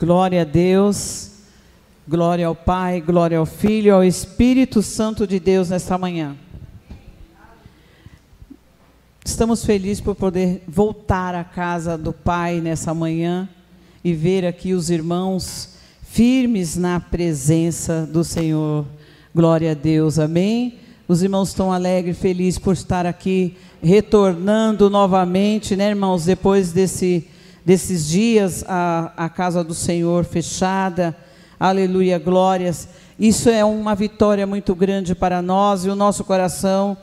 Glória a Deus, glória ao Pai, glória ao Filho, ao Espírito Santo de Deus nesta manhã. Estamos felizes por poder voltar à casa do Pai nessa manhã e ver aqui os irmãos firmes na presença do Senhor. Glória a Deus, amém. Os irmãos estão alegres, felizes por estar aqui, retornando novamente, né, irmãos, depois desse desses dias a, a casa do Senhor fechada. Aleluia, glórias. Isso é uma vitória muito grande para nós e o nosso coração,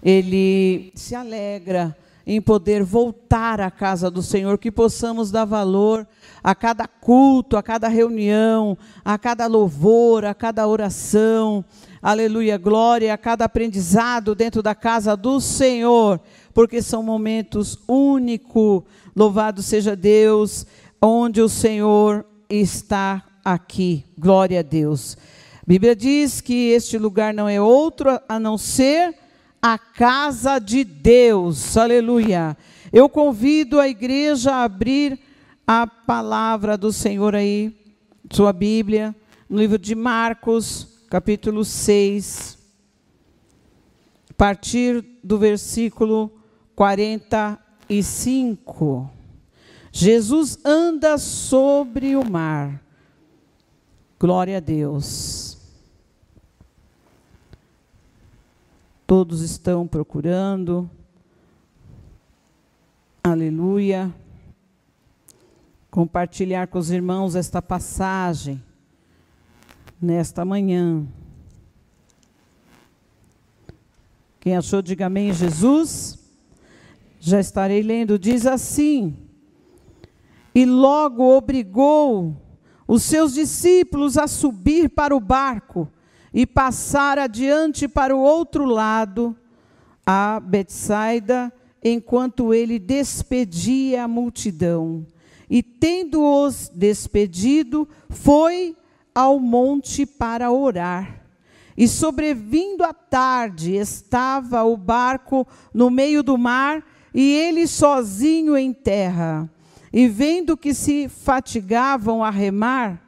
ele se alegra em poder voltar à casa do Senhor, que possamos dar valor a cada culto, a cada reunião, a cada louvor, a cada oração, aleluia, glória, a cada aprendizado dentro da casa do Senhor, porque são momentos únicos Louvado seja Deus, onde o Senhor está aqui. Glória a Deus. A Bíblia diz que este lugar não é outro a não ser a casa de Deus. Aleluia. Eu convido a igreja a abrir a palavra do Senhor aí, sua Bíblia, no livro de Marcos, capítulo 6, a partir do versículo 40 e 5. Jesus anda sobre o mar. Glória a Deus. Todos estão procurando. Aleluia. Compartilhar com os irmãos esta passagem nesta manhã. Quem achou, diga amém, Jesus. Já estarei lendo. Diz assim: E logo obrigou os seus discípulos a subir para o barco e passar adiante para o outro lado, a Betsaida, enquanto ele despedia a multidão. E tendo-os despedido, foi ao monte para orar. E sobrevindo a tarde, estava o barco no meio do mar e ele sozinho em terra. E vendo que se fatigavam a remar,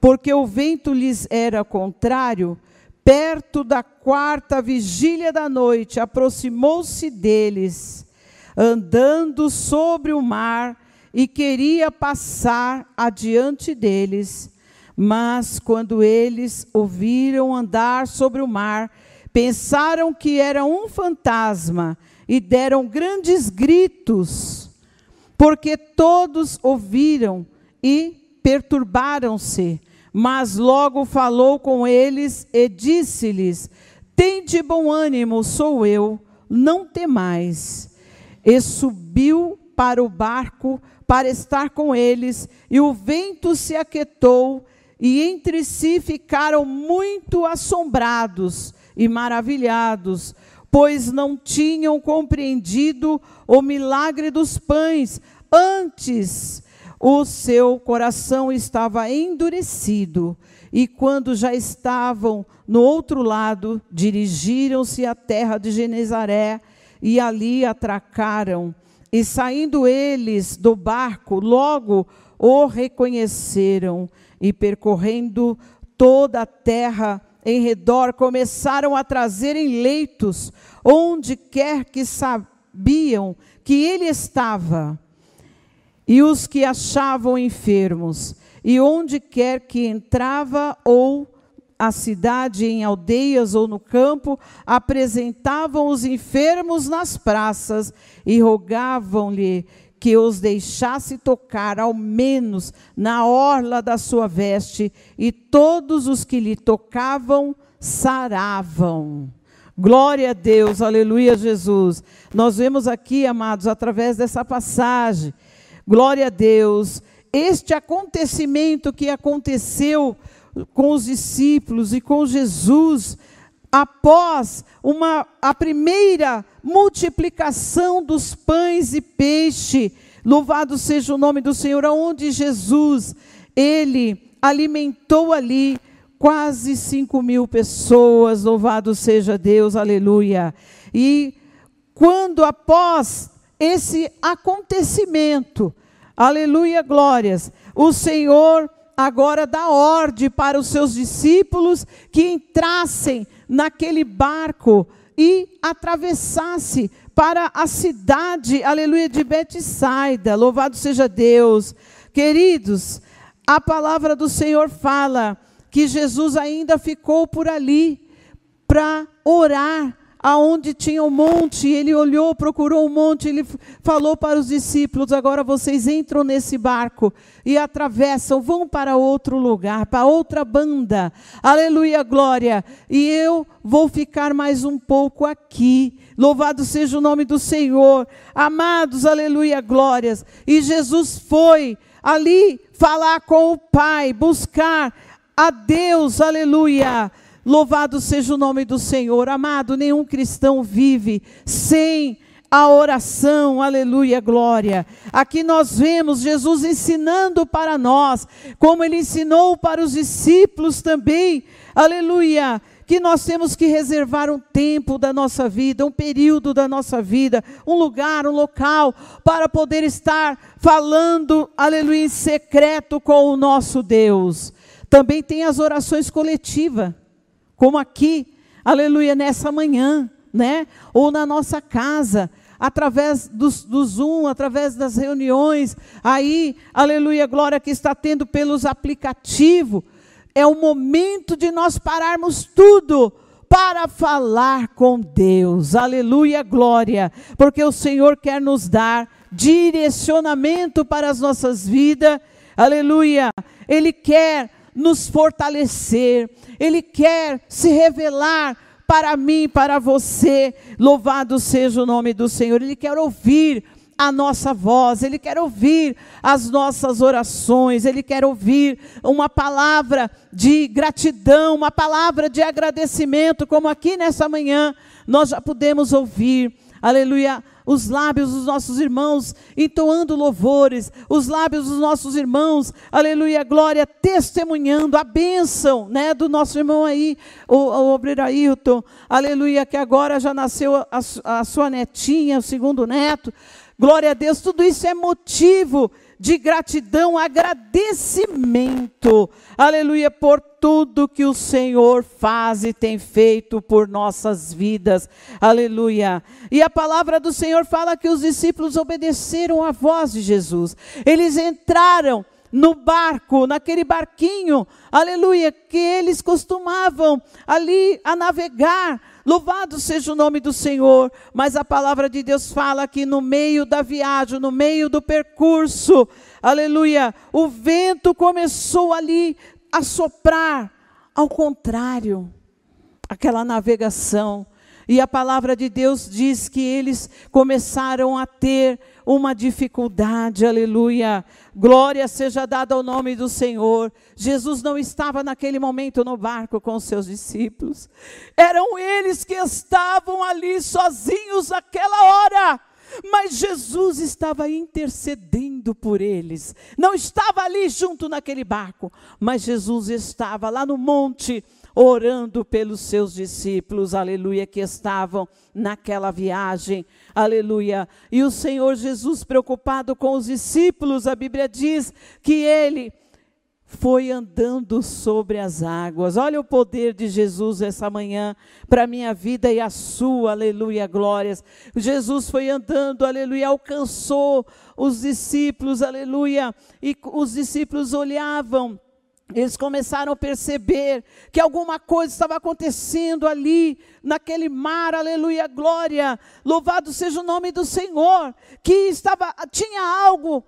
porque o vento lhes era contrário, perto da quarta vigília da noite, aproximou-se deles, andando sobre o mar, e queria passar adiante deles. Mas quando eles ouviram andar sobre o mar, pensaram que era um fantasma e deram grandes gritos, porque todos ouviram e perturbaram-se. Mas logo falou com eles e disse-lhes: Tende bom ânimo, sou eu, não temais. E subiu para o barco para estar com eles, e o vento se aquietou, e entre si ficaram muito assombrados e maravilhados, pois não tinham compreendido o milagre dos pães. Antes, o seu coração estava endurecido. E quando já estavam no outro lado, dirigiram-se à terra de Genezaré e ali atracaram. E saindo eles do barco, logo o reconheceram e percorrendo toda a terra em redor começaram a trazer em leitos, onde quer que sabiam que ele estava, e os que achavam enfermos, e onde quer que entrava ou a cidade, em aldeias ou no campo, apresentavam os enfermos nas praças e rogavam-lhe que os deixasse tocar, ao menos na orla da sua veste, e todos os que lhe tocavam saravam. Glória a Deus, aleluia, Jesus. Nós vemos aqui, amados, através dessa passagem, glória a Deus, este acontecimento que aconteceu com os discípulos e com Jesus, após uma, a primeira multiplicação dos pães e peixe, louvado seja o nome do Senhor, aonde Jesus, ele alimentou ali quase cinco mil pessoas, louvado seja Deus, aleluia. E quando após esse acontecimento, aleluia, glórias, o Senhor agora dá ordem para os seus discípulos que entrassem naquele barco e atravessasse para a cidade, aleluia, de Betsaida. Louvado seja Deus. Queridos, a palavra do Senhor fala que Jesus ainda ficou por ali para orar aonde tinha um monte, ele olhou, procurou um monte, ele falou para os discípulos: agora vocês entram nesse barco e atravessam, vão para outro lugar, para outra banda. Aleluia, glória. E eu vou ficar mais um pouco aqui. Louvado seja o nome do Senhor. Amados, aleluia, glórias. E Jesus foi ali falar com o Pai, buscar a Deus, aleluia Louvado seja o nome do Senhor. Amado, nenhum cristão vive sem a oração, aleluia, glória. Aqui nós vemos Jesus ensinando para nós, como ele ensinou para os discípulos também, aleluia, que nós temos que reservar um tempo da nossa vida, um período da nossa vida, um lugar, um local, para poder estar falando, aleluia, em secreto com o nosso Deus. Também tem as orações coletivas como aqui, aleluia, nessa manhã, né? Ou na nossa casa, através do, do Zoom, através das reuniões, aí, aleluia, glória que está tendo pelos aplicativos. É o momento de nós pararmos tudo para falar com Deus. Aleluia, glória, porque o Senhor quer nos dar direcionamento para as nossas vidas. Aleluia. Ele quer nos fortalecer, Ele quer se revelar para mim, para você. Louvado seja o nome do Senhor. Ele quer ouvir a nossa voz, Ele quer ouvir as nossas orações, Ele quer ouvir uma palavra de gratidão, uma palavra de agradecimento, como aqui nessa manhã nós já pudemos ouvir, aleluia, os lábios dos nossos irmãos entoando louvores, os lábios dos nossos irmãos, aleluia, glória, testemunhando a bênção, né, do nosso irmão aí, o, o obreiro Ailton, aleluia, que agora já nasceu a, a sua netinha, o segundo neto, glória a Deus, tudo isso é motivo de gratidão, agradecimento, aleluia, por tudo que o Senhor faz e tem feito por nossas vidas, aleluia. E a palavra do Senhor fala que os discípulos obedeceram à voz de Jesus, eles entraram no barco, naquele barquinho, aleluia, que eles costumavam ali a navegar. Louvado seja o nome do Senhor, mas a palavra de Deus fala que no meio da viagem, no meio do percurso, aleluia, o vento começou ali a soprar, ao contrário, aquela navegação. E a palavra de Deus diz que eles começaram a ter uma dificuldade, aleluia. Glória seja dada ao nome do Senhor. Jesus não estava naquele momento no barco com seus discípulos, eram eles que estavam ali sozinhos naquela hora. Mas Jesus estava intercedendo por eles. Não estava ali junto naquele barco, mas Jesus estava lá no monte orando pelos seus discípulos, aleluia, que estavam naquela viagem, aleluia. E o Senhor Jesus, preocupado com os discípulos, a Bíblia diz que ele foi andando sobre as águas. Olha o poder de Jesus essa manhã para a minha vida e a sua, aleluia, glórias. Jesus foi andando, aleluia, alcançou os discípulos, aleluia, e os discípulos olhavam eles começaram a perceber que alguma coisa estava acontecendo ali, naquele mar, aleluia, glória, louvado seja o nome do Senhor, que estava, tinha algo,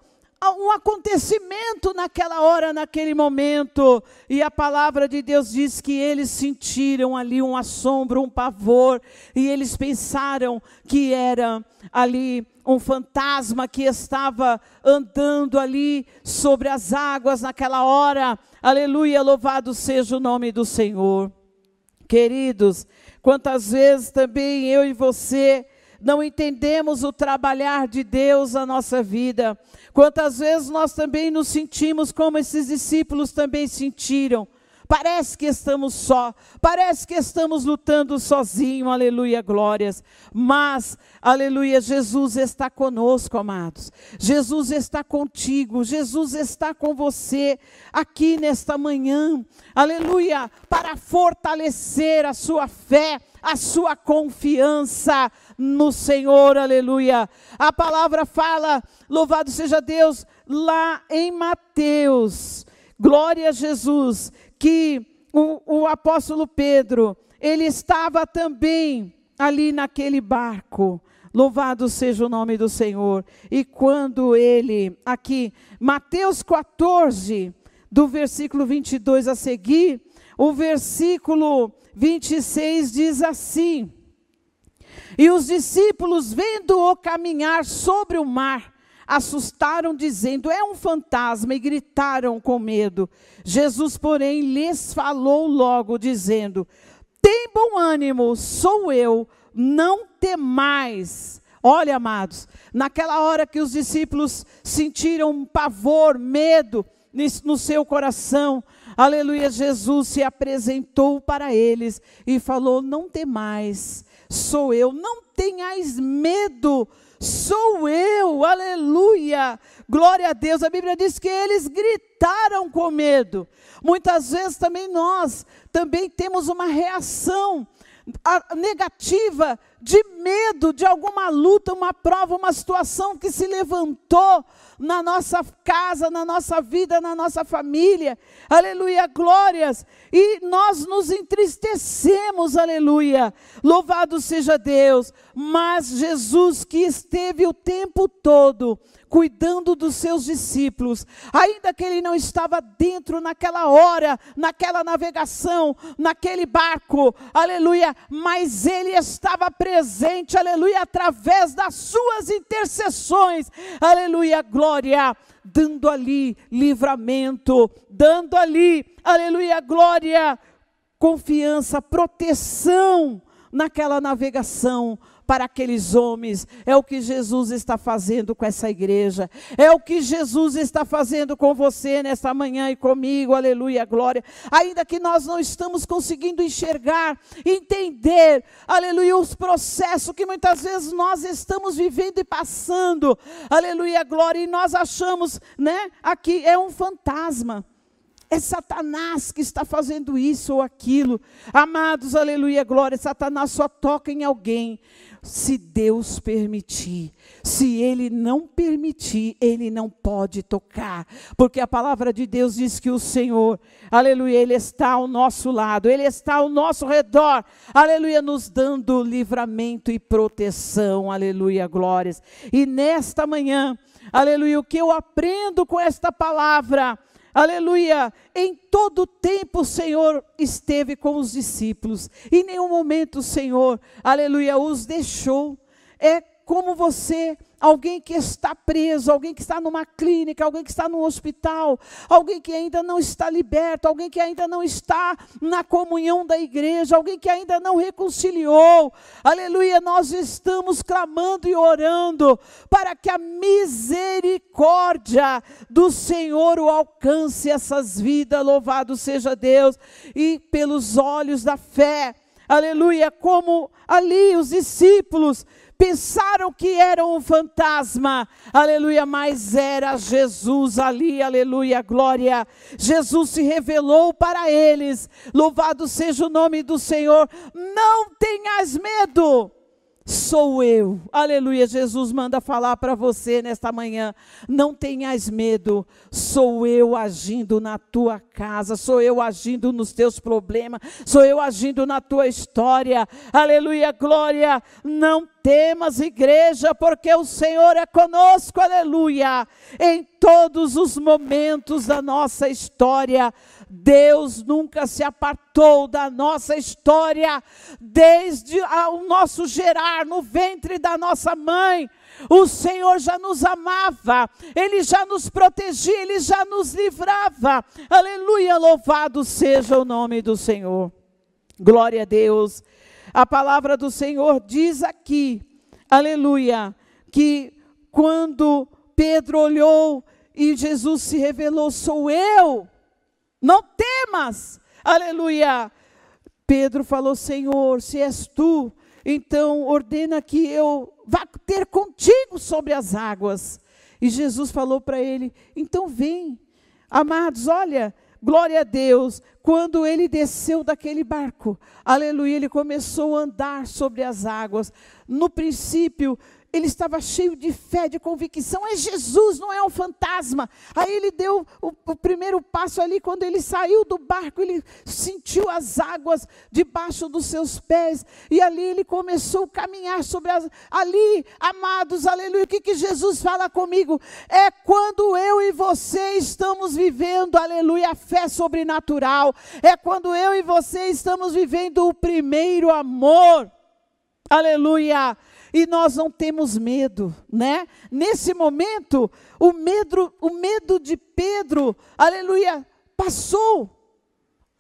um acontecimento naquela hora, naquele momento, e a palavra de Deus diz que eles sentiram ali um assombro, um pavor, e eles pensaram que era ali um fantasma que estava andando ali sobre as águas naquela hora. Aleluia, louvado seja o nome do Senhor. Queridos, quantas vezes também eu e você não entendemos o trabalhar de Deus na nossa vida. Quantas vezes nós também nos sentimos como esses discípulos também sentiram, Parece que estamos só, parece que estamos lutando sozinho, aleluia, glórias. Mas, aleluia, Jesus está conosco, amados. Jesus está contigo, Jesus está com você aqui nesta manhã, aleluia, para fortalecer a sua fé, a sua confiança no Senhor, aleluia. A palavra fala, louvado seja Deus, lá em Mateus, glória a Jesus que o, o apóstolo Pedro, ele estava também ali naquele barco. Louvado seja o nome do Senhor. E quando ele, aqui, Mateus 14, do versículo 22 a seguir, o versículo 26 diz assim: E os discípulos, vendo-o caminhar sobre o mar, assustaram, dizendo: É um fantasma, e gritaram com medo. Jesus, porém, lhes falou logo, dizendo: Tem bom ânimo, sou eu, não temais. Olha, amados, naquela hora que os discípulos sentiram pavor, medo no seu coração, aleluia, Jesus se apresentou para eles e falou: Não temais, sou eu, não tenhais medo sou eu, aleluia, glória a Deus. A Bíblia diz que eles gritaram com medo. Muitas vezes também nós também temos uma reação negativa de medo de alguma luta, uma prova, uma situação que se levantou na nossa casa, na nossa vida, na nossa família. Aleluia, glórias. E nós nos entristecemos, aleluia. Louvado seja Deus. Mas Jesus que esteve o tempo todo cuidando dos seus discípulos, ainda que ele não estava dentro naquela hora, naquela navegação, naquele barco, aleluia, mas ele estava presente, aleluia, através das suas intercessões, aleluia, glória dando ali livramento, dando ali, aleluia, glória, confiança, proteção naquela navegação, para aqueles homens. É o que Jesus está fazendo com essa igreja. É o que Jesus está fazendo com você nesta manhã e comigo. Aleluia, glória. Ainda que nós não estamos conseguindo enxergar, entender, aleluia, os processos que muitas vezes nós estamos vivendo e passando. Aleluia, glória. E nós achamos, né, aqui é um fantasma. É Satanás que está fazendo isso ou aquilo. Amados, aleluia, glória. Satanás só toca em alguém se Deus permitir. Se Ele não permitir, Ele não pode tocar. Porque a palavra de Deus diz que o Senhor, aleluia, Ele está ao nosso lado, Ele está ao nosso redor, aleluia, nos dando livramento e proteção, aleluia, glórias. E nesta manhã, aleluia, o que eu aprendo com esta palavra, aleluia, em todo tempo o Senhor esteve com os discípulos, em nenhum momento o Senhor, aleluia, os deixou. É como você alguém que está preso, alguém que está numa clínica, alguém que está num hospital, alguém que ainda não está liberto, alguém que ainda não está na comunhão da igreja, alguém que ainda não reconciliou. Aleluia, nós estamos clamando e orando para que a misericórdia do Senhor o alcance essas vidas. Louvado seja Deus e pelos olhos da fé. Aleluia, como ali os discípulos pensaram que era um fantasma, aleluia, mas era Jesus ali, aleluia, glória. Jesus se revelou para eles, louvado seja o nome do Senhor. Não tenhas medo, sou eu. Aleluia. Jesus manda falar para você nesta manhã. Não tenhas medo. Sou eu agindo na tua casa. Sou eu agindo nos teus problemas. Sou eu agindo na tua história. Aleluia. Glória. Não temas, igreja, porque o Senhor é conosco. Aleluia. Em todos os momentos da nossa história. Deus nunca se apartou da nossa história, desde o nosso gerar no ventre da nossa mãe. O Senhor já nos amava, Ele já nos protegia, Ele já nos livrava. Aleluia, louvado seja o nome do Senhor. Glória a Deus. A palavra do Senhor diz aqui, aleluia, que quando Pedro olhou e Jesus se revelou, sou eu. Não temas. aleluia. Pedro falou: Senhor, se és tu, então ordena que eu vá ter contigo sobre as águas. E Jesus falou para ele: então vem. Amados, olha, glória a Deus, quando ele desceu daquele barco, aleluia, ele começou a andar sobre as águas. No princípio, ele estava cheio de fé, de convicção. É Jesus, não é um fantasma. Aí ele deu o, o, primeiro passo ali, quando ele saiu do barco, ele sentiu as águas debaixo dos seus pés. E ali ele começou a caminhar sobre as. Ali, amados, aleluia. O que, que Jesus fala comigo? É quando eu e você estamos vivendo, aleluia, a fé sobrenatural. É quando eu e você estamos vivendo o primeiro amor. Aleluia e nós não temos medo, né? Nesse momento, o medo, o medo de Pedro, aleluia, passou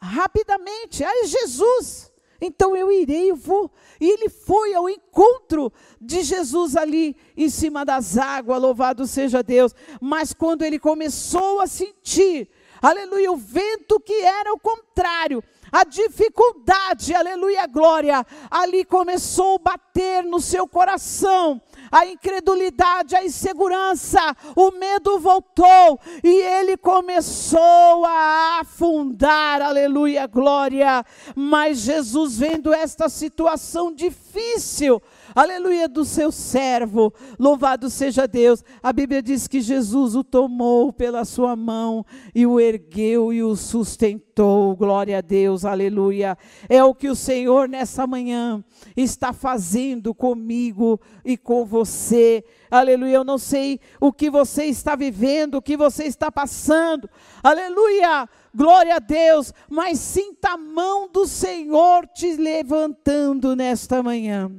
rapidamente. Aí Jesus, então eu irei, eu vou. E ele foi ao encontro de Jesus ali em cima das águas, louvado seja Deus. Mas quando ele começou a sentir, aleluia, o vento que era o contrário, a dificuldade, aleluia, glória, ali começou a bater no seu coração. A incredulidade, a insegurança, o medo voltou e ele começou a afundar, aleluia, glória. Mas Jesus, vendo esta situação difícil, aleluia, do seu servo. Louvado seja Deus. A Bíblia diz que Jesus o tomou pela sua mão e o ergueu e o sustentou. Glória a Deus, aleluia. É o que o Senhor nessa manhã está fazendo comigo e com você. Aleluia. Eu não sei o que você está vivendo, o que você está passando. Aleluia. Glória a Deus, mas sinta a mão do Senhor te levantando nesta manhã.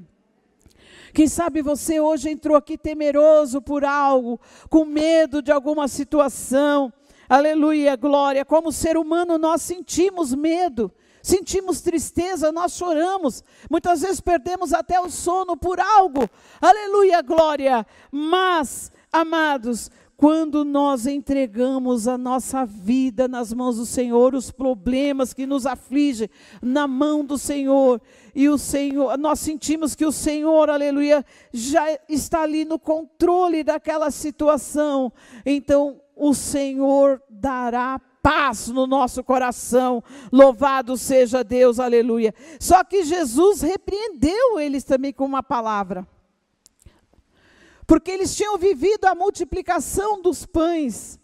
Quem sabe você hoje entrou aqui temeroso por algo, com medo de alguma situação. Aleluia, glória. Como ser humano, nós sentimos medo, sentimos tristeza, nós choramos. Muitas vezes perdemos até o sono por algo. Aleluia, glória. Mas, amados, quando nós entregamos a nossa vida nas mãos do Senhor, os problemas que nos afligem na mão do Senhor, e o Senhor, nós sentimos que o Senhor, aleluia, já está ali no controle daquela situação, então o Senhor dará paz no nosso coração. Louvado seja Deus, aleluia. Só que Jesus repreendeu eles também com uma palavra porque eles tinham vivido a multiplicação dos pães,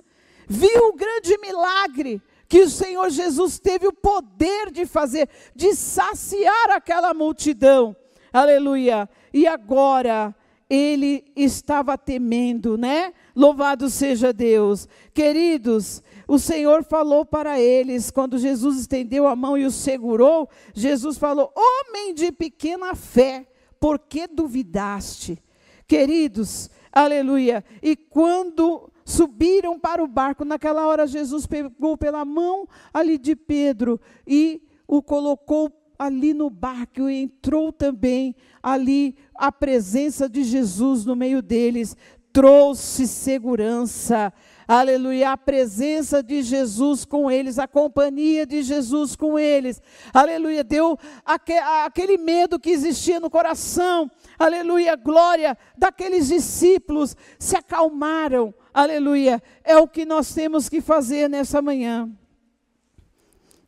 viu o grande milagre que o Senhor Jesus teve o poder de fazer, de saciar aquela multidão. Aleluia. E agora ele estava temendo, né? Louvado seja Deus. Queridos, o Senhor falou para eles, quando Jesus estendeu a mão e os segurou, Jesus falou: Homem de pequena fé, por que duvidaste? Queridos, aleluia. E quando subiram para o barco, naquela hora Jesus pegou pela mão ali de Pedro e o colocou ali no barco e entrou também ali a presença de Jesus no meio deles, trouxe segurança. Aleluia, a presença de Jesus com eles, a companhia de Jesus com eles, aleluia, deu aquele medo que existia no coração, aleluia, glória daqueles discípulos, se acalmaram, aleluia, é o que nós temos que fazer nessa manhã.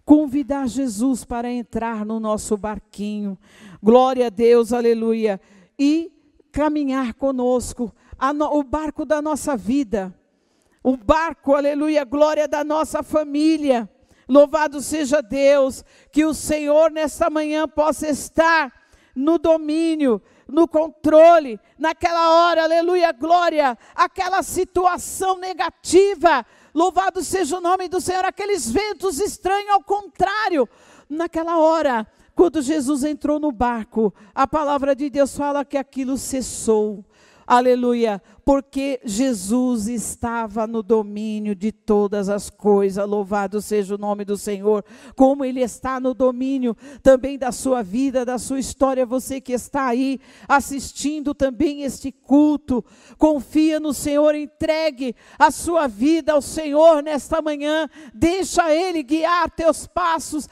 Convidar Jesus para entrar no nosso barquinho, glória a Deus, aleluia, e caminhar conosco, no, o barco da nossa vida, o barco, aleluia, glória da nossa família. Louvado seja Deus, que o Senhor nesta manhã possa estar no domínio, no controle, naquela hora, aleluia, glória, aquela situação negativa. Louvado seja o nome do Senhor, aqueles ventos estranhos, ao contrário, naquela hora, quando Jesus entrou no barco, a palavra de Deus fala que aquilo cessou Aleluia, porque Jesus estava no domínio de todas as coisas. Louvado seja o nome do Senhor. Como ele está no domínio também da sua vida, da sua história, você que está aí assistindo também este culto, confia no Senhor, entregue a sua vida ao Senhor nesta manhã. Deixa ele guiar teus passos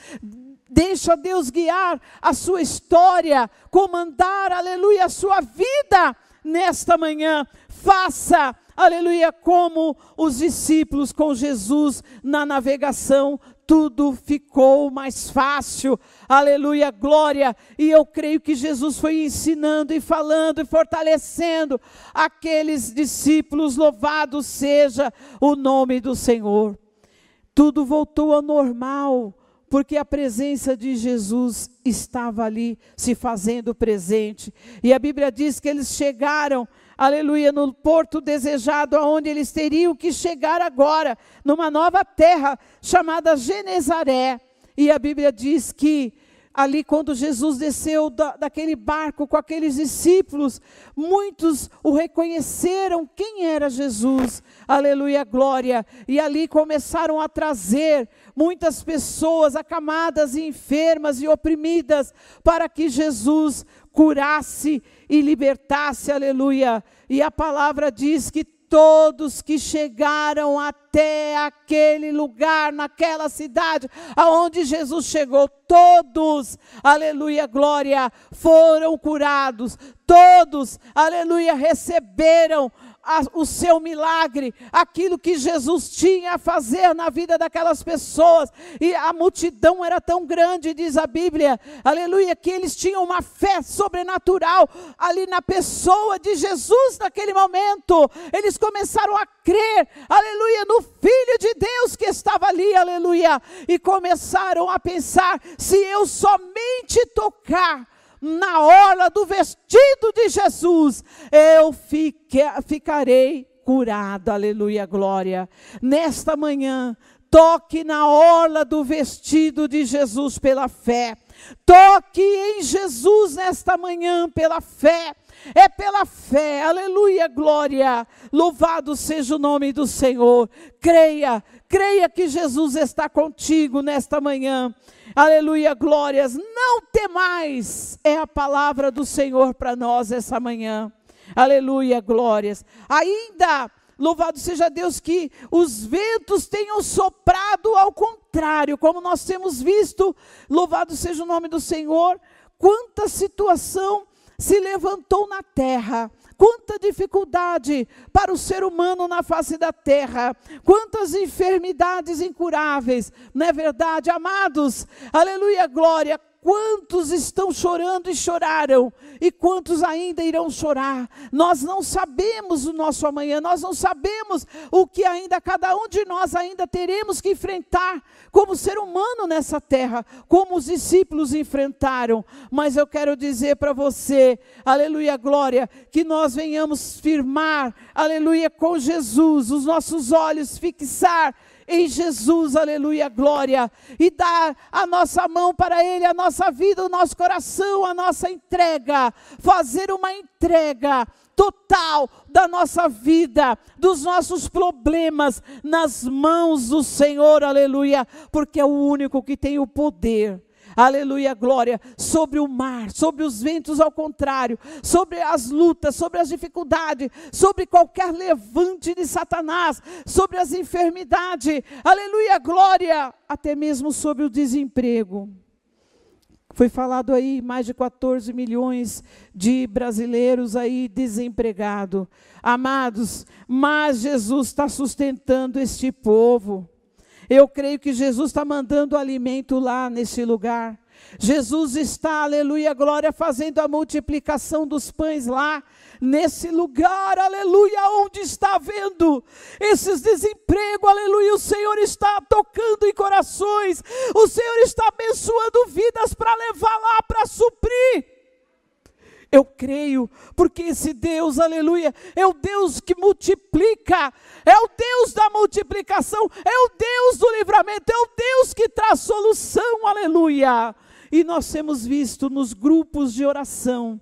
Deixa Deus guiar a sua história, comandar, aleluia, a sua vida nesta manhã. Faça, aleluia, como os discípulos com Jesus na navegação, tudo ficou mais fácil, aleluia, glória. E eu creio que Jesus foi ensinando e falando e fortalecendo aqueles discípulos, louvado seja o nome do Senhor. Tudo voltou ao normal porque a presença de Jesus estava ali se fazendo presente. E a Bíblia diz que eles chegaram, aleluia, no porto desejado, aonde eles teriam que chegar agora, numa nova terra chamada Genezaré. E a Bíblia diz que ali quando Jesus desceu da, daquele barco com aqueles discípulos, muitos o reconheceram quem era Jesus, aleluia, glória, e ali começaram a trazer muitas pessoas acamadas e enfermas e oprimidas para que Jesus curasse e libertasse, aleluia. E a palavra diz que todos que chegaram até aquele lugar, naquela cidade, aonde Jesus chegou, todos, aleluia, glória, foram curados, todos, aleluia, receberam a, o seu milagre, aquilo que Jesus tinha a fazer na vida daquelas pessoas. E a multidão era tão grande, diz a Bíblia, aleluia, que eles tinham uma fé sobrenatural ali na pessoa de Jesus naquele momento. Eles começaram a crer, aleluia, no Filho de Deus que estava ali, aleluia, e começaram a pensar: se eu somente tocar na orla do vestido de Jesus, eu fique, ficarei curado. Aleluia, glória. Nesta manhã, toque na orla do vestido de Jesus pela fé. Toque em Jesus nesta manhã pela fé. É pela fé, aleluia, glória. Louvado seja o nome do Senhor. Creia, creia que Jesus está contigo nesta manhã. Aleluia, glórias. Não temais, é a palavra do Senhor para nós essa manhã. Aleluia, glórias. Ainda, louvado seja Deus, que os ventos tenham soprado ao contrário, como nós temos visto, louvado seja o nome do Senhor. Quanta situação se levantou na terra Quanta dificuldade para o ser humano na face da terra, quantas enfermidades incuráveis, não é verdade, amados? Aleluia, glória Quantos estão chorando e choraram, e quantos ainda irão chorar? Nós não sabemos o nosso amanhã, nós não sabemos o que ainda cada um de nós ainda teremos que enfrentar como ser humano nessa terra, como os discípulos enfrentaram. Mas eu quero dizer para você, aleluia, glória, que nós venhamos firmar, aleluia, com Jesus, os nossos olhos fixar em Jesus, aleluia, glória, e dar a nossa mão para Ele, a nossa vida, o nosso coração, a nossa entrega, fazer uma entrega total da nossa vida, dos nossos problemas nas mãos do Senhor, aleluia, porque é o único que tem o poder aleluia, glória, sobre o mar, sobre os ventos ao contrário, sobre as lutas, sobre as dificuldades, sobre qualquer levante de Satanás, sobre as enfermidades, aleluia, glória, até mesmo sobre o desemprego. Foi falado aí mais de 14 milhões de brasileiros aí desempregados. Amados, mas Jesus está sustentando este povo. Eu creio que Jesus está mandando alimento lá nesse lugar. Jesus está, aleluia, glória, fazendo a multiplicação dos pães lá, nesse lugar, aleluia, onde está vendo esses desempregos, aleluia, o Senhor está tocando em corações, o Senhor está abençoando vidas para levar lá, para suprir. Eu creio, porque esse Deus, aleluia, é o Deus que multiplica, é o Deus da multiplicação, é o Deus do livramento, é o Deus que traz solução, aleluia. E nós temos visto nos grupos de oração,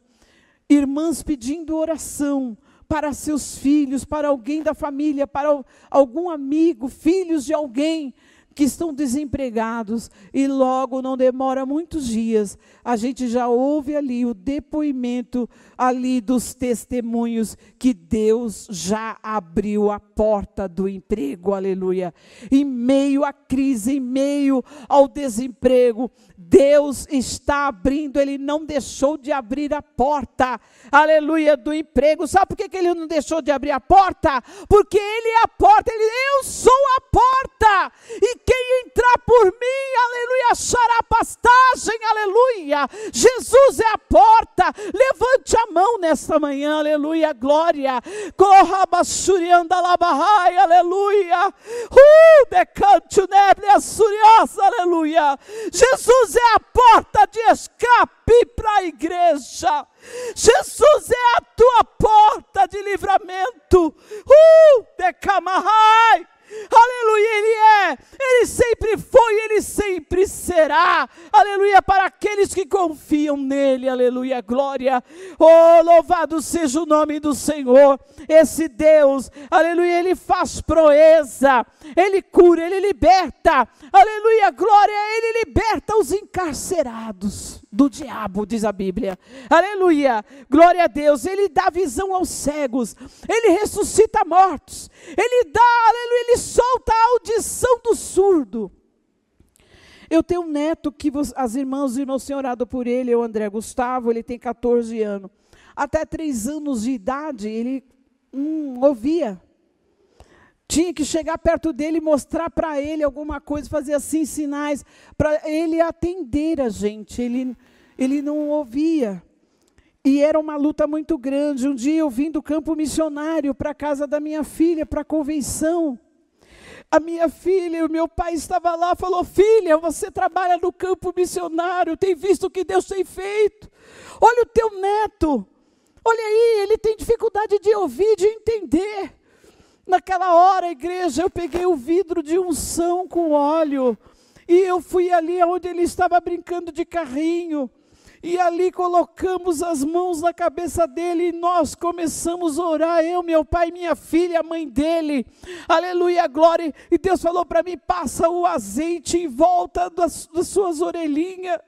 irmãs pedindo oração para seus filhos, para alguém da família, para algum amigo, filhos de alguém que estão desempregados e logo não demora muitos dias, a gente já ouve ali o depoimento ali dos testemunhos que Deus já abriu a porta do emprego, aleluia. Em meio à crise, em meio ao desemprego, Deus está abrindo, Ele não deixou de abrir a porta, aleluia, do emprego. Sabe por que, Ele não deixou de abrir a porta? Porque Ele é a porta, Ele, eu sou a porta, e quem entrar por mim, aleluia, achará pastagem, aleluia. Jesus é a porta, levante a mão nesta manhã, aleluia, glória. Corra, basurianda labahai, aleluia. Uh, decante o neble, assuriosa, aleluia. Jesus é a porta de escape para a igreja. Jesus é a tua porta de livramento. Uh, decamahai. Aleluia, Ele é, Ele sempre foi, Ele sempre será. Aleluia, para aqueles que confiam nele, aleluia, glória. Oh, louvado seja o nome do Senhor. Esse Deus, aleluia, Ele faz proeza, Ele cura, Ele liberta. Aleluia, glória, Ele liberta os encarcerados do diabo, diz a Bíblia. Aleluia, glória a Deus. Ele dá visão aos cegos, Ele ressuscita mortos, Ele dá, aleluia, Ele solta a audição do surdo. Eu tenho um neto que as irmãs e irmãos têm orado por ele, é o André Gustavo, ele tem 14 anos. Até 3 anos de idade, ele hum, ouvia. Tinha que chegar perto dele mostrar para ele alguma coisa, fazer assim sinais, para ele atender a gente. Ele, ele não ouvia. E era uma luta muito grande. Um dia eu vim do campo missionário para a casa da minha filha, para a convenção a minha filha, o meu pai estava lá, falou: Filha, você trabalha no campo missionário, tem visto o que Deus tem feito. Olha o teu neto, olha aí, ele tem dificuldade de ouvir, de entender. Naquela hora, igreja, eu peguei o vidro de unção com óleo e eu fui ali onde ele estava brincando de carrinho. E ali colocamos as mãos na cabeça dele e nós começamos a orar, eu, meu pai, minha filha, a mãe dele. Aleluia, glória. E Deus falou para mim: passa o azeite em volta das, das suas orelhinhas.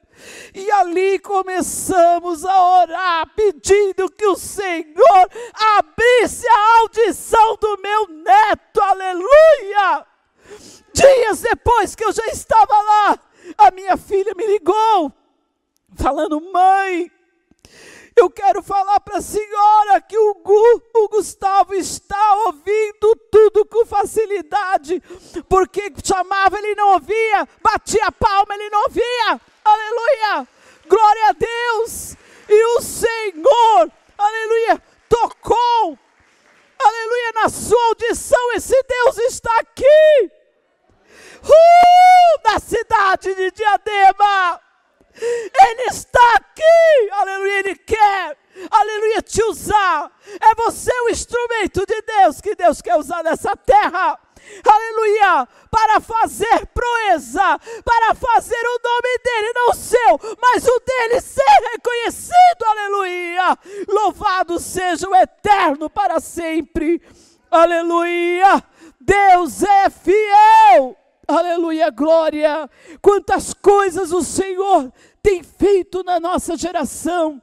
E ali começamos a orar, pedindo que o Senhor abrisse a audição do meu neto, aleluia. Dias depois que eu já estava lá, a minha filha me ligou falando: Mãe, eu quero falar para a senhora que o, Gu, o Gustavo está ouvindo tudo com facilidade, porque chamava, ele não ouvia, batia a palma, ele não ouvia. Aleluia! Glória a Deus! E o Senhor, aleluia, tocou, aleluia, na sua audição. Esse Deus está aqui, uh, na cidade de Diadema. Ele está aqui, aleluia, Ele quer, aleluia, te usar. É você o instrumento de Deus que Deus quer usar nessa terra. Aleluia, para fazer proeza, para fazer o nome dele, não seu, mas o dele ser reconhecido, aleluia. Louvado seja o eterno para sempre, aleluia. Deus é fiel. Aleluia, glória. Quantas coisas o Senhor tem feito na nossa geração.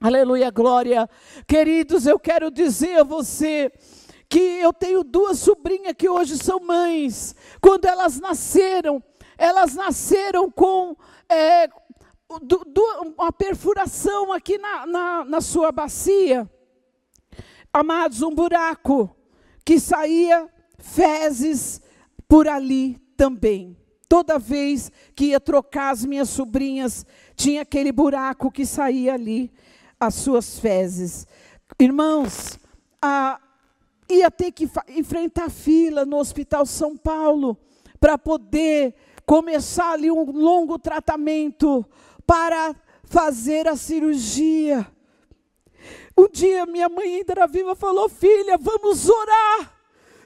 Aleluia, glória. Queridos, eu quero dizer a você que eu tenho duas sobrinhas que hoje são mães. Quando elas nasceram, elas nasceram com é, do, do, uma perfuração aqui na, na, na sua bacia. Amados, um buraco que saía fezes por ali também. Toda vez que ia trocar as minhas sobrinhas, tinha aquele buraco que saía ali, as suas fezes. Irmãos, a, ia ter que enfrentar fila no Hospital São Paulo para poder começar ali um longo tratamento para fazer a cirurgia. Um dia minha mãe ainda era viva falou: "Filha, vamos orar.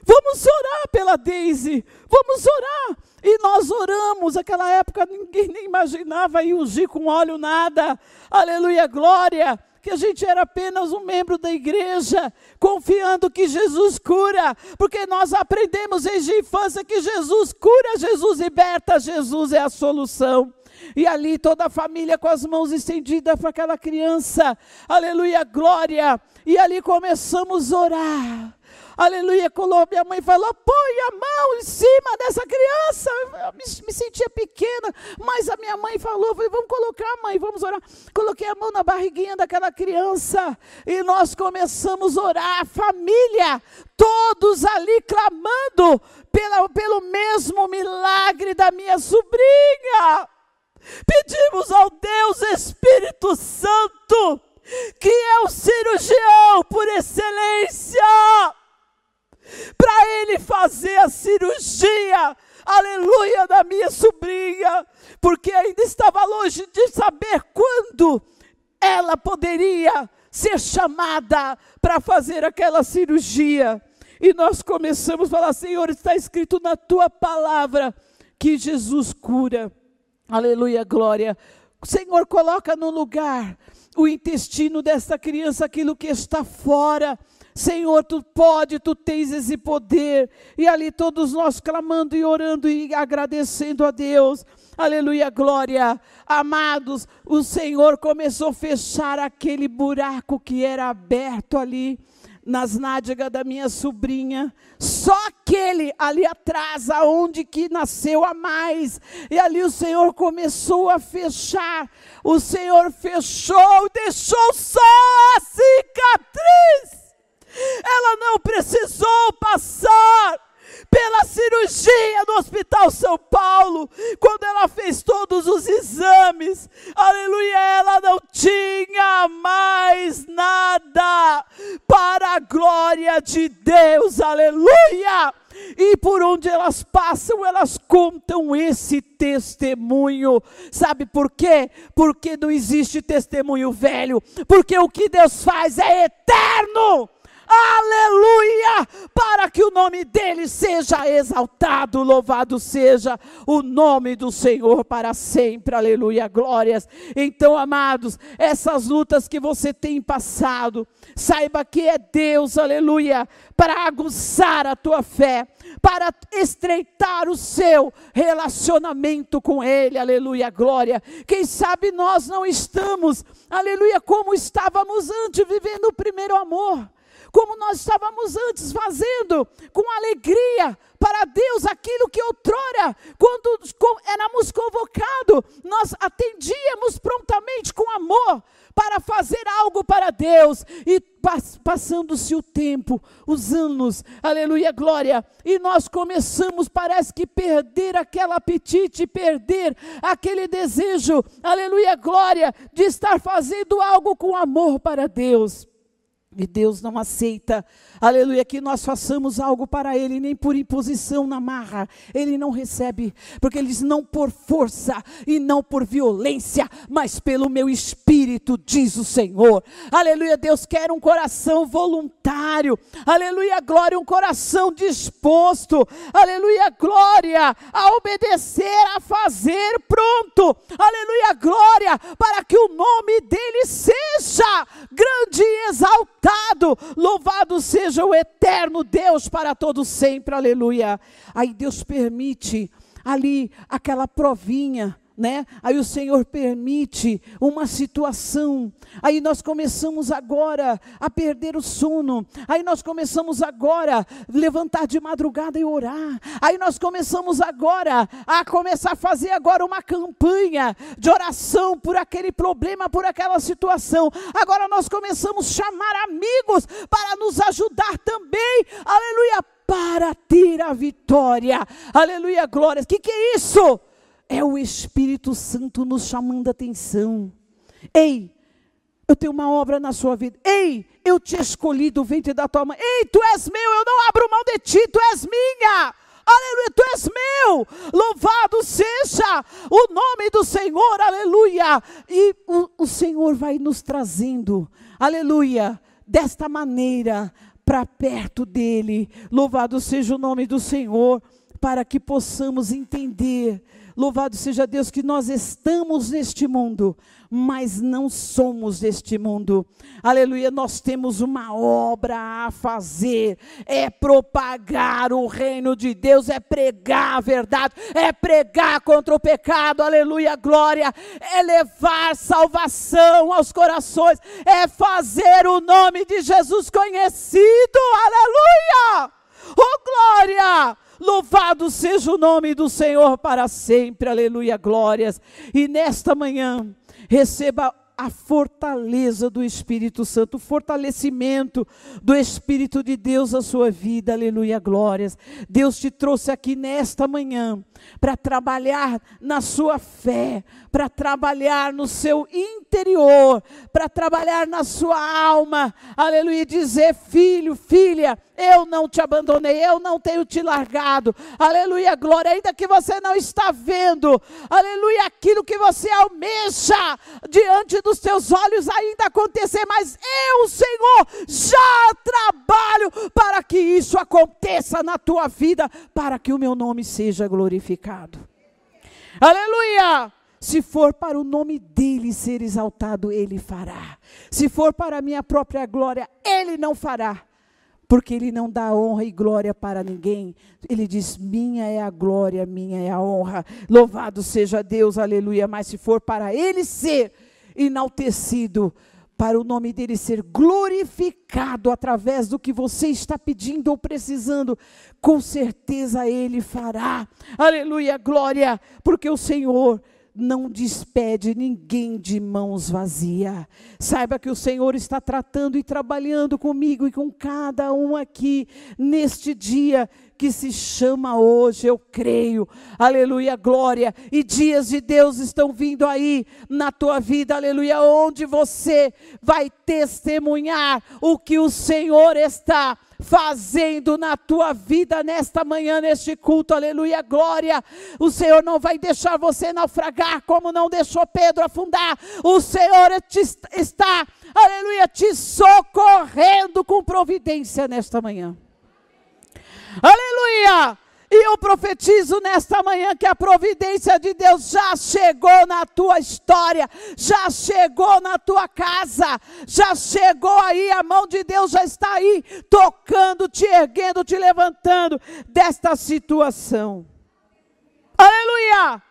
Vamos orar pela Daisy. Vamos orar. E nós oramos, aquela época ninguém nem imaginava ir ungir com óleo nada. Aleluia, glória. Que a gente era apenas um membro da igreja, confiando que Jesus cura, porque nós aprendemos desde a infância que Jesus cura, Jesus liberta, Jesus é a solução. E ali toda a família com as mãos estendidas para aquela criança, aleluia, glória. E ali começamos a orar. Aleluia, colou, minha mãe falou, põe a mão em cima dessa criança. Eu me, me sentia pequena, mas a minha mãe falou, falei, vamos colocar, mãe, vamos orar. Coloquei a mão na barriguinha daquela criança e nós começamos a orar, família, todos ali clamando pela, pelo mesmo milagre da minha sobrinha. Pedimos ao Deus Espírito Santo, que é o cirurgião por excelência, para ele fazer a cirurgia, aleluia, da minha sobrinha, porque ainda estava longe de saber quando ela poderia ser chamada para fazer aquela cirurgia. E nós começamos a falar: Senhor, está escrito na tua palavra que Jesus cura. Aleluia, glória. Senhor, coloca no lugar o intestino dessa criança, aquilo que está fora. Senhor, tu pode, tu tens esse poder. E ali todos nós clamando e orando e agradecendo a Deus. Aleluia, glória. Amados, o Senhor começou a fechar aquele buraco que era aberto ali nas nádegas da minha sobrinha. Só aquele ali atrás, aonde que nasceu a mais. E ali o Senhor começou a fechar. O Senhor fechou, deixou só a cicatriz. Ela não precisou passar pela cirurgia no Hospital São Paulo, quando ela fez todos os exames, aleluia, ela não tinha mais nada para a glória de Deus, aleluia. E por onde elas passam, elas contam esse testemunho. Sabe por quê? Porque não existe testemunho velho. Porque o que Deus faz é eterno aleluia, para que o nome dele seja exaltado, louvado seja o nome do Senhor para sempre, aleluia, glórias. Então, amados, essas lutas que você tem passado, saiba que é Deus, aleluia, para aguçar a tua fé, para estreitar o seu relacionamento com Ele, aleluia, glória. Quem sabe nós não estamos, aleluia, como estávamos antes, vivendo o primeiro amor como nós estávamos antes fazendo, com alegria para Deus aquilo que outrora, quando éramos convocados, nós atendíamos prontamente com amor para fazer algo para Deus e passando-se o tempo, os anos, aleluia, glória, e nós começamos, parece que perder aquele apetite, perder aquele desejo, aleluia, glória, de estar fazendo algo com amor para Deus. E Deus não aceita, aleluia, que nós façamos algo para Ele, nem por imposição na marra. Ele não recebe, porque Ele diz: não por força e não por violência, mas pelo meu espírito, diz o Senhor. Aleluia, Deus quer um coração voluntário. Aleluia, glória, um coração disposto. Aleluia, glória, a obedecer, a fazer pronto. Aleluia, glória, para que o nome dEle seja grande e exaltado exaltado, louvado seja o eterno Deus para todo sempre, aleluia. Aí Deus permite ali aquela provinha, né? Aí o Senhor permite uma situação. Aí nós começamos agora a perder o sono. Aí nós começamos agora levantar de madrugada e orar. Aí nós começamos agora a começar a fazer agora uma campanha de oração por aquele problema, por aquela situação. Agora nós começamos a chamar amigos para nos ajudar também. Aleluia, para ter a vitória. Aleluia, glórias. O que, que é isso? É o Espírito Santo nos chamando a atenção. Ei, eu tenho uma obra na sua vida. Ei, eu te escolhi do ventre da tua mãe. Ei, tu és meu, eu não abro mão de ti, tu és minha. Aleluia, tu és meu. Louvado seja o nome do Senhor, aleluia. E o, o Senhor vai nos trazendo, aleluia, desta maneira para perto dele. Louvado seja o nome do Senhor para que possamos entender Louvado seja Deus que nós estamos neste mundo, mas não somos deste mundo. Aleluia, nós temos uma obra a fazer, é propagar o reino de Deus, é pregar a verdade, é pregar contra o pecado. Aleluia, glória, é levar salvação aos corações, é fazer o nome de Jesus conhecido. Aleluia! Louvado seja o nome do Senhor para sempre. Aleluia, glórias. E nesta manhã, receba a fortaleza do Espírito Santo, o fortalecimento do Espírito de Deus na sua vida, aleluia, glórias. Deus te trouxe aqui nesta manhã para trabalhar na sua fé, para trabalhar no seu interior, para trabalhar na sua alma, aleluia, dizer: filho, filha, eu não te abandonei, eu não tenho te largado, aleluia, glória, ainda que você não está vendo, aleluia, aquilo que você almeja diante dos teus olhos ainda acontecer, mas eu, Senhor, já trabalho para que isso aconteça na tua vida, para que o meu nome seja glorificado. Aleluia! Se for para o nome dele ser exaltado, ele fará. Se for para a minha própria glória, ele não fará. Porque ele não dá honra e glória para ninguém. Ele diz: Minha é a glória, minha é a honra. Louvado seja Deus, aleluia. Mas se for para ele ser enaltecido, para o nome dele ser glorificado através do que você está pedindo ou precisando, com certeza ele fará. Aleluia, glória, porque o Senhor não despede ninguém de mãos vazias. Saiba que o Senhor está tratando e trabalhando comigo e com cada um aqui neste dia que se chama hoje, eu creio. Aleluia, glória. E dias de Deus estão vindo aí na tua vida, aleluia, onde você vai testemunhar o que o Senhor está fazendo na tua vida nesta manhã, neste culto, aleluia, glória. O Senhor não vai deixar você naufragar, como não deixou Pedro afundar. O Senhor está, aleluia, te socorrendo com providência nesta manhã. Aleluia! E eu profetizo nesta manhã que a providência de Deus já chegou na tua história, já chegou na tua casa, já chegou aí, a mão de Deus já está aí, tocando, te erguendo, te levantando desta situação. Aleluia!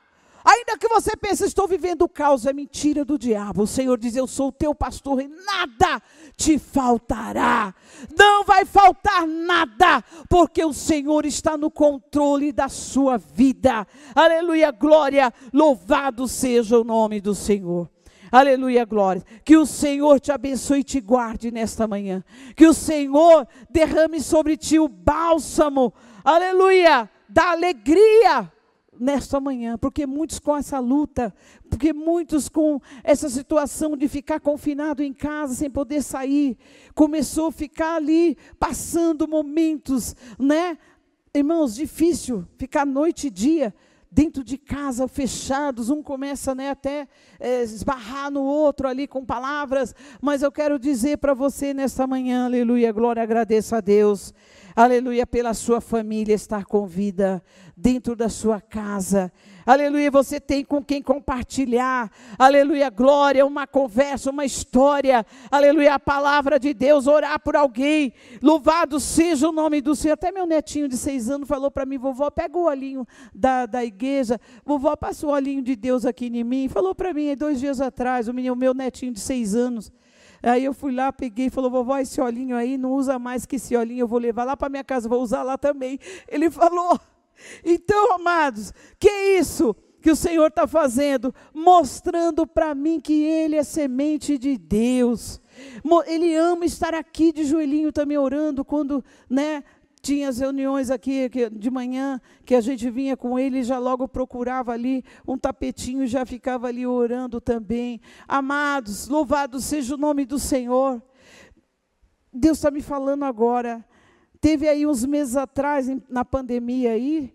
Ainda que você pense, estou vivendo o caos, é mentira do diabo. O Senhor diz: Eu sou o teu pastor e nada te faltará. Não vai faltar nada, porque o Senhor está no controle da sua vida. Aleluia, glória. Louvado seja o nome do Senhor. Aleluia, glória. Que o Senhor te abençoe e te guarde nesta manhã. Que o Senhor derrame sobre ti o bálsamo, aleluia, da alegria nesta manhã, porque muitos com essa luta, porque muitos com essa situação de ficar confinado em casa sem poder sair, começou a ficar ali passando momentos, né? Irmãos, difícil ficar noite e dia dentro de casa, fechados, um começa né, até é, esbarrar no outro ali com palavras, mas eu quero dizer para você nesta manhã, aleluia, glória, agradeça a Deus, aleluia, pela sua família estar com vida dentro da sua casa. Aleluia, você tem com quem compartilhar. Aleluia, glória, uma conversa, uma história. Aleluia, a palavra de Deus, orar por alguém. Louvado seja o nome do Senhor. Até meu netinho de seis anos falou para mim, vovó, pega o olhinho da, da igreja. Vovó, passa o olhinho de Deus aqui em mim. Falou para mim dois dias atrás, o meu, o meu netinho de seis anos. Aí eu fui lá, peguei e falou, vovó, esse olhinho aí, não usa mais que esse olhinho, eu vou levar lá para minha casa, vou usar lá também. Ele falou, então, amados, que isso que o Senhor está fazendo? Mostrando para mim que Ele é semente de Deus. Ele ama estar aqui de joelhinho também orando quando, né? Tinha as reuniões aqui de manhã que a gente vinha com ele já logo procurava ali um tapetinho e já ficava ali orando também. Amados, louvado seja o nome do Senhor. Deus está me falando agora Teve aí uns meses atrás, na pandemia aí,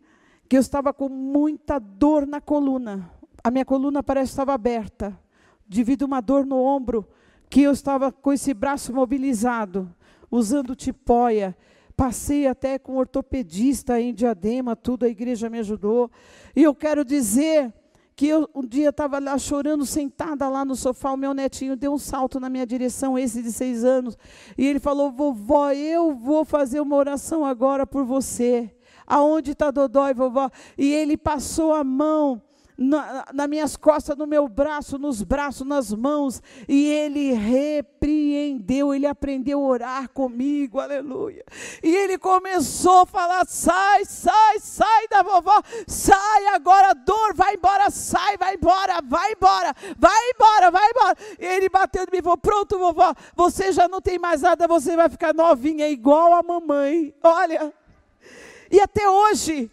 que eu estava com muita dor na coluna. A minha coluna parece que estava aberta, devido a uma dor no ombro, que eu estava com esse braço mobilizado, usando tipóia, Passei até com ortopedista em Diadema, tudo, a igreja me ajudou. E eu quero dizer que eu um dia estava lá chorando, sentada lá no sofá, o meu netinho deu um salto na minha direção, esse de seis anos, e ele falou: Vovó, eu vou fazer uma oração agora por você. Aonde está Dodói, vovó? E ele passou a mão na, nas minhas costas, no meu braço, nos braços, nas mãos, e ele repreendeu, ele aprendeu a orar comigo, aleluia. E ele começou a falar: sai, sai, sai da vovó, sai agora, dor, vai embora, sai, vai embora, vai embora, vai embora, vai embora. E ele bateu em mim e falou: pronto, vovó, você já não tem mais nada, você vai ficar novinha, igual a mamãe. Olha, e até hoje,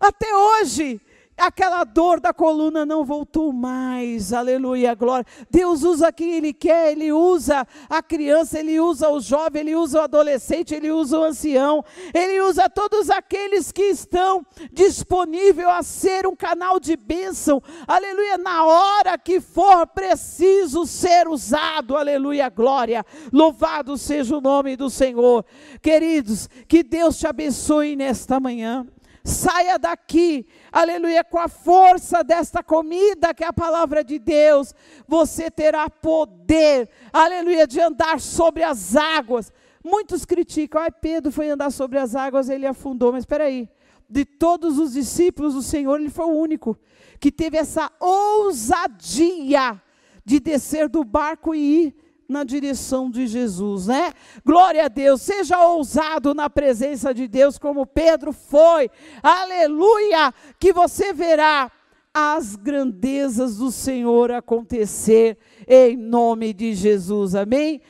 até hoje, aquela dor da coluna não voltou mais, aleluia, glória. Deus usa quem Ele quer, Ele usa a criança, Ele usa o jovem, Ele usa o adolescente, Ele usa o ancião, Ele usa todos aqueles que estão disponíveis a ser um canal de bênção, aleluia, na hora que for preciso ser usado, aleluia, glória. Louvado seja o nome do Senhor. Queridos, que Deus te abençoe nesta manhã. Saia daqui, aleluia, com a força desta comida que é a palavra de Deus. Você terá poder, aleluia, de andar sobre as águas. Muitos criticam, ai, Pedro foi andar sobre as águas, ele afundou. Mas espera aí, de todos os discípulos do Senhor, ele foi o único que teve essa ousadia de descer do barco e ir na direção de Jesus, né? Glória a Deus, seja ousado na presença de Deus, como Pedro foi, aleluia, que você verá as grandezas do Senhor acontecer em nome de Jesus, amém?